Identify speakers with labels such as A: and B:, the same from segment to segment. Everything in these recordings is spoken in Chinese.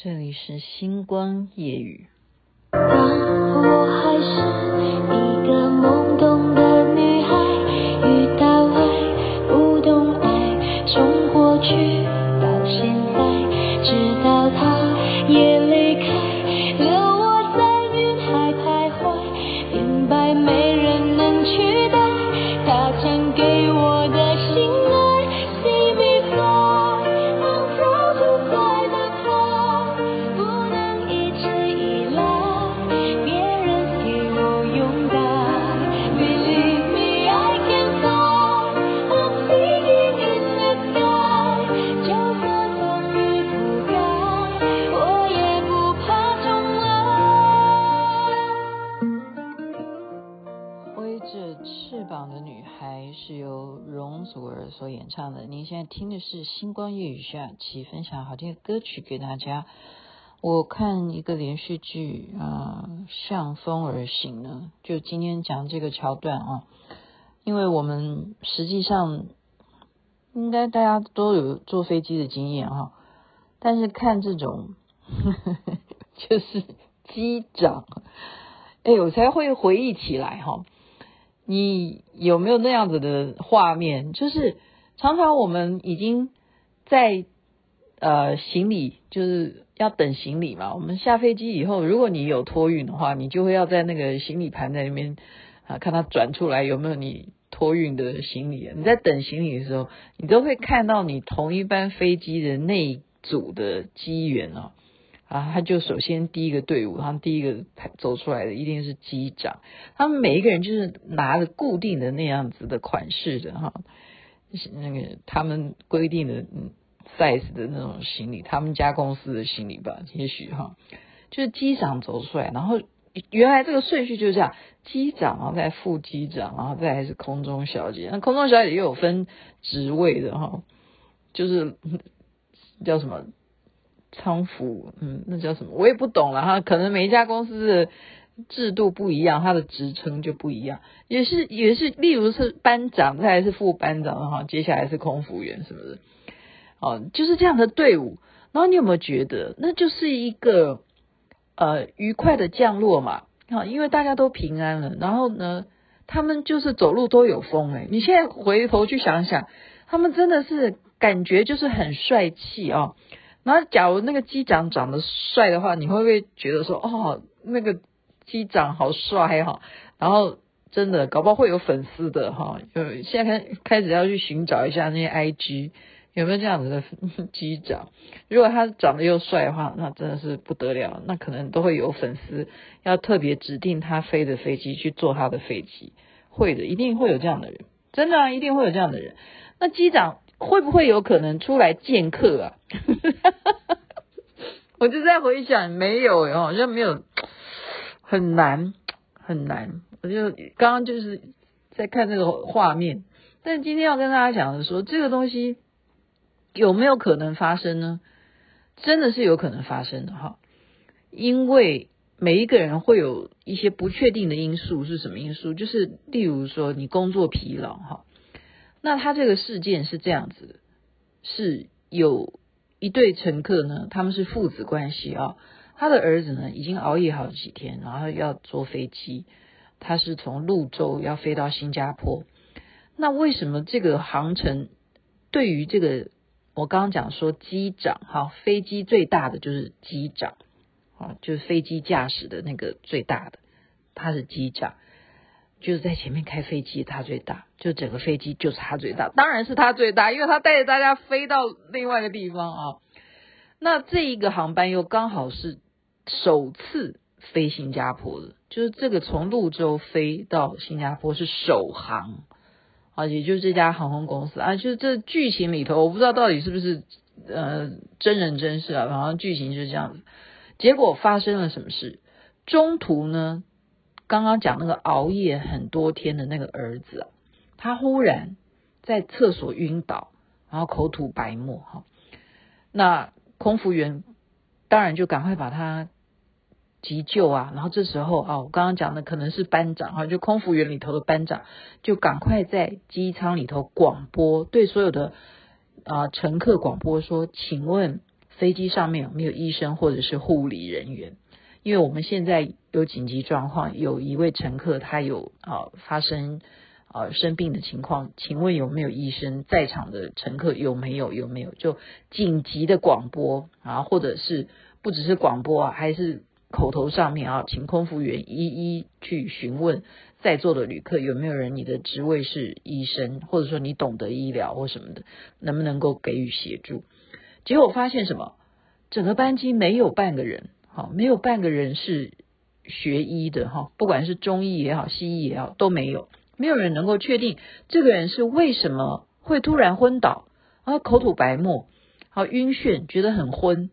A: 这里是星光夜雨。
B: 当我还是现在听的
A: 是星光夜雨下期分享好听的歌曲给大家。我看一个连续剧啊，向风而行呢，就今天讲这个桥段啊，因为我们实际上应该大家都有坐飞机的经验哈，但是看这种呵呵 就是机长，哎，我才会回忆起来哈。你有没有那样子的画面？就是常常我们已经在呃行李就是要等行李嘛。我们下飞机以后，如果你有托运的话，你就会要在那个行李盘在那边啊，看它转出来有没有你托运的行李。你在等行李的时候，你都会看到你同一班飞机的那一组的机员啊。啊，他就首先第一个队伍，他们第一个走出来的一定是机长。他们每一个人就是拿着固定的那样子的款式的哈，那个他们规定的 size 的那种行李，他们家公司的行李吧，也许哈，就是机长走出来，然后原来这个顺序就是这样，机长，然后再副机长，然后再还是空中小姐。那空中小姐又有分职位的哈，就是叫什么？仓服，嗯，那叫什么？我也不懂了哈。可能每一家公司的制度不一样，他的职称就不一样。也是也是，例如是班长，再来是副班长哈，接下来是空服员，是不是？哦，就是这样的队伍。然后你有没有觉得，那就是一个呃愉快的降落嘛？哈，因为大家都平安了。然后呢，他们就是走路都有风哎。你现在回头去想想，他们真的是感觉就是很帅气哦。然后，假如那个机长长得帅的话，你会不会觉得说，哦，那个机长好帅哈？然后真的，搞不好会有粉丝的哈。呃，现在开开始要去寻找一下那些 IG 有没有这样子的 机长。如果他长得又帅的话，那真的是不得了，那可能都会有粉丝要特别指定他飞的飞机去坐他的飞机。会的，一定会有这样的人，真的啊，一定会有这样的人。那机长。会不会有可能出来见客啊？我就在回想，没有，好像没有，很难很难。我就刚刚就是在看那个画面，但今天要跟大家讲的说，这个东西有没有可能发生呢？真的是有可能发生的哈，因为每一个人会有一些不确定的因素，是什么因素？就是例如说你工作疲劳哈。那他这个事件是这样子，是有一对乘客呢，他们是父子关系啊。他的儿子呢，已经熬夜好几天，然后要坐飞机，他是从泸州要飞到新加坡。那为什么这个航程对于这个我刚刚讲说机长哈，飞机最大的就是机长啊，就是飞机驾驶的那个最大的，他是机长。就是在前面开飞机，他最大，就整个飞机就是他最大，当然是他最大，因为他带着大家飞到另外一个地方啊。那这一个航班又刚好是首次飞新加坡的，就是这个从泸州飞到新加坡是首航啊，也就是这家航空公司啊，就是这剧情里头，我不知道到底是不是呃真人真事啊，好像剧情就是这样子。结果发生了什么事？中途呢？刚刚讲那个熬夜很多天的那个儿子啊，他忽然在厕所晕倒，然后口吐白沫哈。那空服员当然就赶快把他急救啊。然后这时候啊，我刚刚讲的可能是班长哈，就空服员里头的班长就赶快在机舱里头广播，对所有的啊乘客广播说：“请问飞机上面有没有医生或者是护理人员？因为我们现在有紧急状况，有一位乘客他有啊发生啊生病的情况，请问有没有医生？在场的乘客有没有？有没有？就紧急的广播啊，或者是不只是广播啊，还是口头上面啊，请空服员一一去询问在座的旅客有没有人，你的职位是医生，或者说你懂得医疗或什么的，能不能够给予协助？结果发现什么？整个班机没有半个人。好，没有半个人是学医的哈，不管是中医也好，西医也好，都没有，没有人能够确定这个人是为什么会突然昏倒，然后口吐白沫，好晕眩，觉得很昏。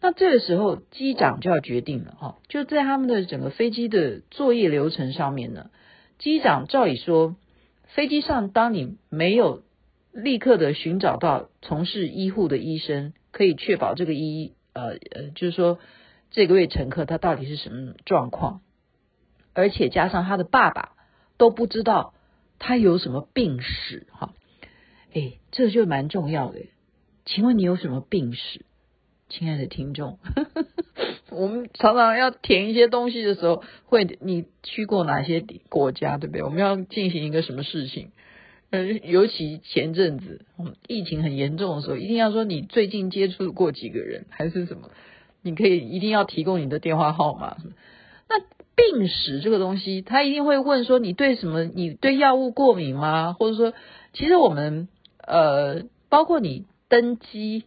A: 那这个时候机长就要决定了哈，就在他们的整个飞机的作业流程上面呢，机长照理说，飞机上当你没有立刻的寻找到从事医护的医生，可以确保这个医呃呃，就是说。这个位乘客他到底是什么状况？而且加上他的爸爸都不知道他有什么病史，哈，哎，这就蛮重要的。请问你有什么病史，亲爱的听众？我们常常要填一些东西的时候，会你去过哪些国家，对不对？我们要进行一个什么事情？嗯，尤其前阵子，疫情很严重的时候，一定要说你最近接触过几个人，还是什么？你可以一定要提供你的电话号码。那病史这个东西，他一定会问说，你对什么？你对药物过敏吗？或者说，其实我们呃，包括你登机，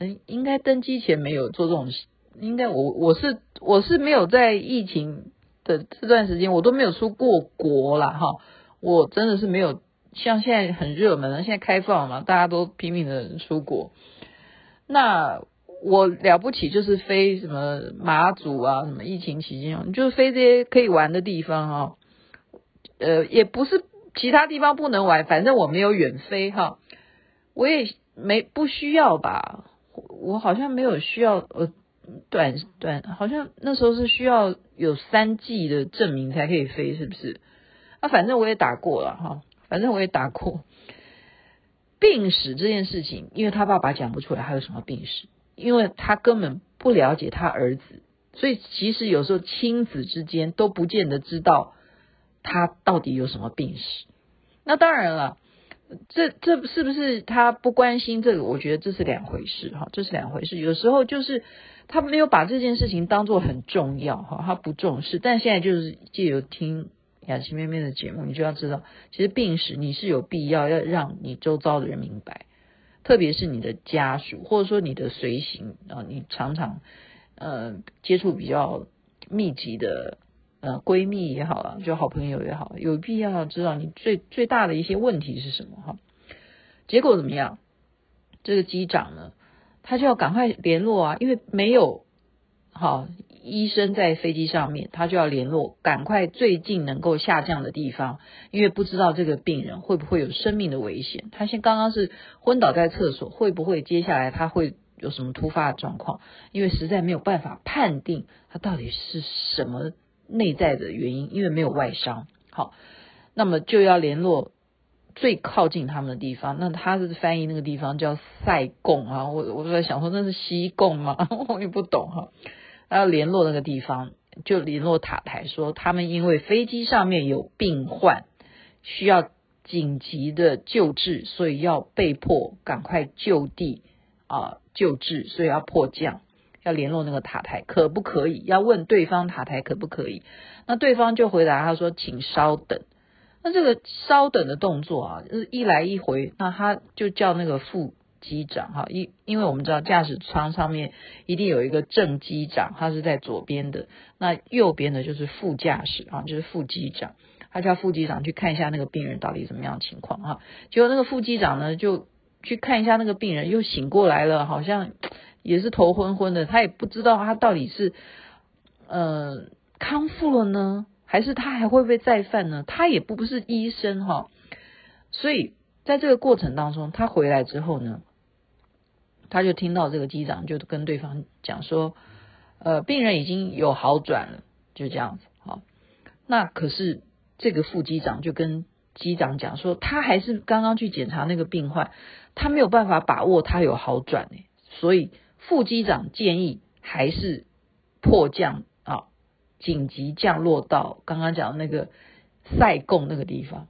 A: 嗯，应该登机前没有做这种，应该我我是我是没有在疫情的这段时间，我都没有出过国啦。哈，我真的是没有像现在很热门，现在开放嘛，大家都拼命的出国，那。我了不起就是飞什么马祖啊，什么疫情期间，就是飞这些可以玩的地方哦，呃，也不是其他地方不能玩，反正我没有远飞哈，我也没不需要吧，我好像没有需要呃短短，好像那时候是需要有三剂的证明才可以飞，是不是？啊，反正我也打过了哈，反正我也打过。病史这件事情，因为他爸爸讲不出来，他有什么病史？因为他根本不了解他儿子，所以其实有时候亲子之间都不见得知道他到底有什么病史。那当然了，这这是不是他不关心这个？我觉得这是两回事哈，这是两回事。有时候就是他没有把这件事情当做很重要哈，他不重视。但现在就是借由听雅琪妹妹的节目，你就要知道，其实病史你是有必要要让你周遭的人明白。特别是你的家属，或者说你的随行啊，你常常呃接触比较密集的呃闺蜜也好啊，就好朋友也好，有必要知道你最最大的一些问题是什么哈。结果怎么样？这个机长呢，他就要赶快联络啊，因为没有好。医生在飞机上面，他就要联络，赶快最近能够下降的地方，因为不知道这个病人会不会有生命的危险。他现刚刚是昏倒在厕所，会不会接下来他会有什么突发的状况？因为实在没有办法判定他到底是什么内在的原因，因为没有外伤。好，那么就要联络最靠近他们的地方。那他是翻译那个地方叫塞贡啊，我我在想说那是西贡吗？我也不懂哈。他要联络那个地方，就联络塔台，说他们因为飞机上面有病患，需要紧急的救治，所以要被迫赶快就地啊救治，所以要迫降，要联络那个塔台，可不可以？要问对方塔台可不可以？那对方就回答他说，请稍等。那这个稍等的动作啊，就是一来一回，那他就叫那个副。机长哈，因因为我们知道驾驶舱上面一定有一个正机长，他是在左边的，那右边的就是副驾驶啊，就是副机长，他叫副机长去看一下那个病人到底怎么样情况哈。结果那个副机长呢，就去看一下那个病人，又醒过来了，好像也是头昏昏的，他也不知道他到底是呃康复了呢，还是他还会不会再犯呢？他也不不是医生哈，所以在这个过程当中，他回来之后呢，他就听到这个机长就跟对方讲说，呃，病人已经有好转了，就这样子。好，那可是这个副机长就跟机长讲说，他还是刚刚去检查那个病患，他没有办法把握他有好转呢。所以副机长建议还是迫降啊，紧急降落到刚刚讲的那个塞贡那个地方。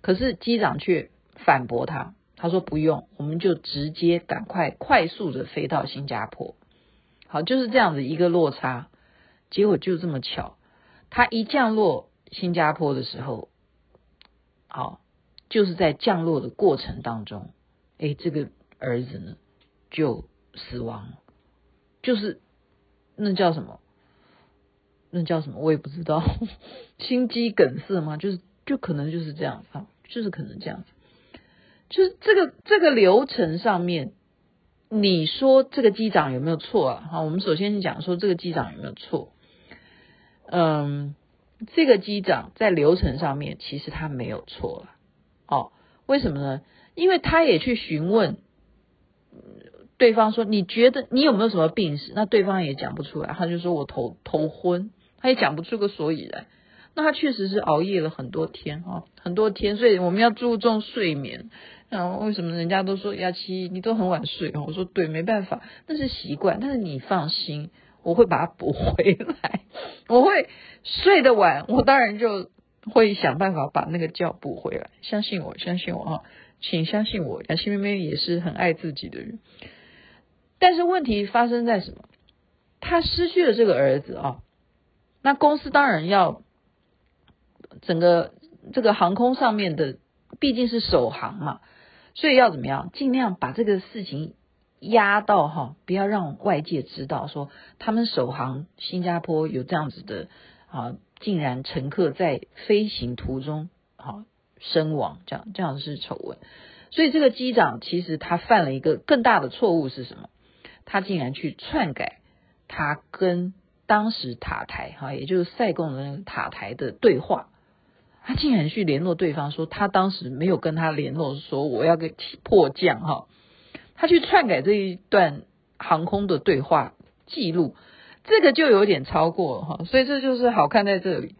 A: 可是机长却反驳他，他说不用，我们就直接赶快快速的飞到新加坡。好，就是这样子一个落差，结果就这么巧，他一降落新加坡的时候，好，就是在降落的过程当中，哎，这个儿子呢就死亡，就是那叫什么？那叫什么？我也不知道，心肌梗塞吗？就是就可能就是这样啊。就是可能这样子，就是这个这个流程上面，你说这个机长有没有错啊？好，我们首先讲说这个机长有没有错？嗯，这个机长在流程上面其实他没有错了。哦，为什么呢？因为他也去询问对方说，你觉得你有没有什么病史？那对方也讲不出来，他就说我头头昏，他也讲不出个所以然。那他确实是熬夜了很多天哈，很多天，所以我们要注重睡眠。然后为什么人家都说雅琪你都很晚睡？我说对，没办法，那是习惯。但是你放心，我会把它补回来。我会睡得晚，我当然就会想办法把那个觉补回来。相信我，相信我哈，请相信我，雅琪妹妹也是很爱自己的人。但是问题发生在什么？他失去了这个儿子啊，那公司当然要。整个这个航空上面的毕竟是首航嘛，所以要怎么样？尽量把这个事情压到哈，不要让外界知道说他们首航新加坡有这样子的啊，竟然乘客在飞行途中啊身亡，这样这样是丑闻。所以这个机长其实他犯了一个更大的错误是什么？他竟然去篡改他跟当时塔台哈，也就是塞贡的那个塔台的对话。他竟然去联络对方说，他当时没有跟他联络，说我要给迫降哈，他去篡改这一段航空的对话记录，这个就有点超过了哈，所以这就是好看在这里。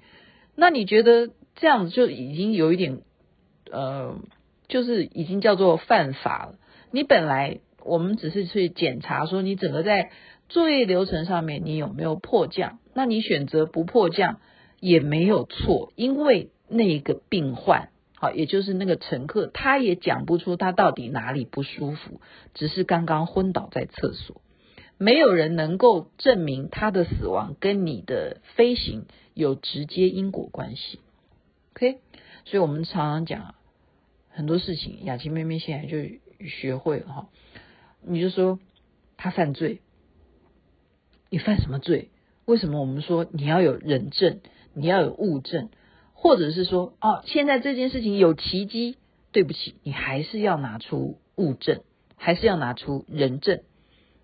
A: 那你觉得这样子就已经有一点呃，就是已经叫做犯法了？你本来我们只是去检查说你整个在作业流程上面你有没有迫降，那你选择不迫降也没有错，因为。那个病患，好，也就是那个乘客，他也讲不出他到底哪里不舒服，只是刚刚昏倒在厕所，没有人能够证明他的死亡跟你的飞行有直接因果关系。OK，所以我们常常讲很多事情，雅琪妹妹现在就学会了哈，你就说他犯罪，你犯什么罪？为什么我们说你要有人证，你要有物证？或者是说，哦，现在这件事情有奇迹，对不起，你还是要拿出物证，还是要拿出人证，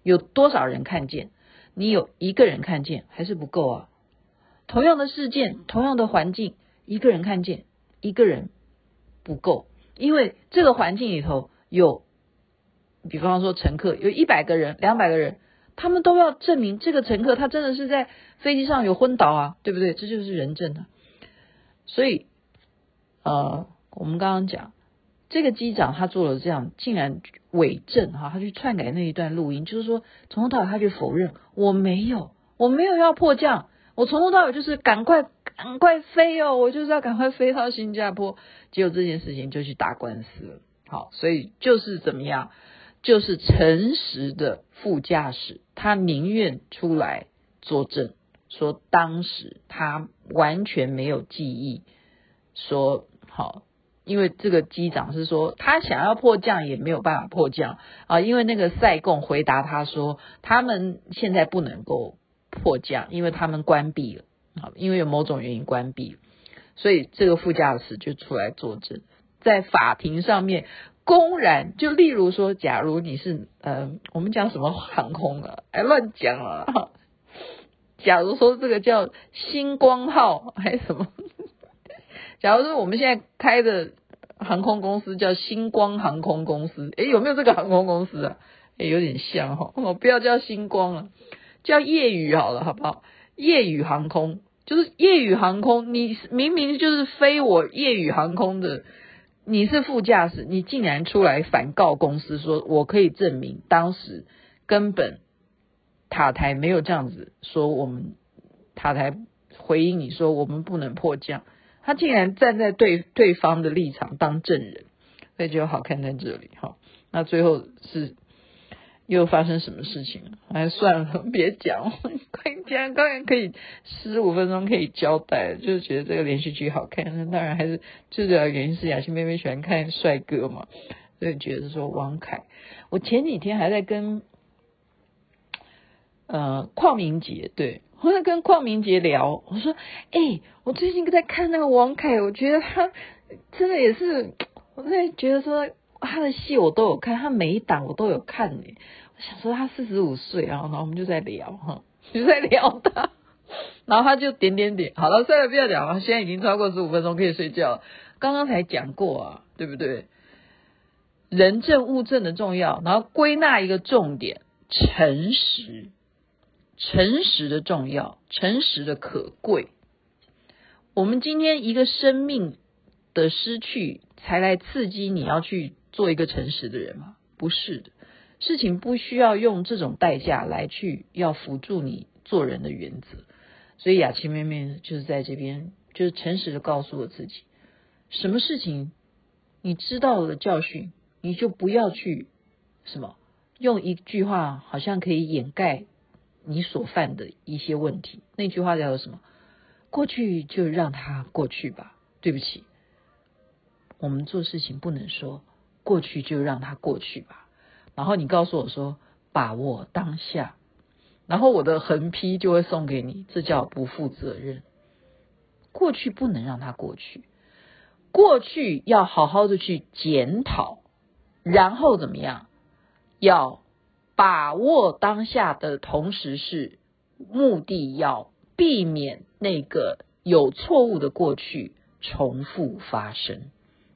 A: 有多少人看见？你有一个人看见还是不够啊？同样的事件，同样的环境，一个人看见，一个人不够，因为这个环境里头有，比方说乘客有一百个人、两百个人，他们都要证明这个乘客他真的是在飞机上有昏倒啊，对不对？这就是人证啊。所以，呃，我们刚刚讲这个机长他做了这样，竟然伪证哈，他去篡改那一段录音，就是说从头到尾他就否认我没有，我没有要迫降，我从头到尾就是赶快赶快飞哦，我就是要赶快飞到新加坡，结果这件事情就去打官司了。好，所以就是怎么样，就是诚实的副驾驶，他宁愿出来作证。说当时他完全没有记忆，说好，因为这个机长是说他想要迫降也没有办法迫降啊，因为那个塞贡回答他说他们现在不能够迫降，因为他们关闭了啊，因为有某种原因关闭，所以这个副驾驶就出来作证，在法庭上面公然就例如说，假如你是呃，我们讲什么航空啊，哎乱讲啊。假如说这个叫星光号还是什么？假如说我们现在开的航空公司叫星光航空公司，诶，有没有这个航空公司啊？诶，有点像哈，我不要叫星光了，叫夜雨好了，好不好？夜雨航空就是夜雨航空，你明明就是飞我夜雨航空的，你是副驾驶，你竟然出来反告公司，说我可以证明当时。根本塔台没有这样子说，我们塔台回应你说我们不能迫降，他竟然站在对对方的立场当证人，所以就好看在这里哈。那最后是。又发生什么事情了？还算了，别讲。快讲，当然可以十五分钟可以交代，就是觉得这个连续剧好看。那当然还是最主要原因是雅欣妹妹喜欢看帅哥嘛，所以觉得说王凯。我前几天还在跟呃邝明杰对，我在跟邝明杰聊，我说：“哎、我最近在看那个王凯，我觉得他真的也是，我在觉得说他的戏我都有看，他每一档我都有看呢。”我想说他四十五岁，然后然后我们就在聊哈，就在聊他，然后他就点点点，好了，算了，不要讲了，现在已经超过十五分钟，可以睡觉。刚刚才讲过啊，对不对？人证物证的重要，然后归纳一个重点：诚实，诚实的重要，诚实的可贵。我们今天一个生命的失去，才来刺激你要去做一个诚实的人吗？不是的。事情不需要用这种代价来去要辅助你做人的原则，所以雅琪妹妹就是在这边，就是诚实的告诉我自己，什么事情你知道了教训，你就不要去什么用一句话好像可以掩盖你所犯的一些问题。那句话叫做什么？过去就让它过去吧。对不起，我们做事情不能说过去就让它过去吧。然后你告诉我说，把握当下，然后我的横批就会送给你，这叫不负责任。过去不能让它过去，过去要好好的去检讨，然后怎么样？要把握当下的同时是目的，要避免那个有错误的过去重复发生。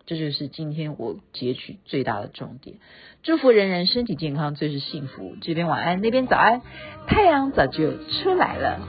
A: 这就是今天我截取最大的重点。祝福人人身体健康，最是幸福。这边晚安，那边早安，太阳早就出来了。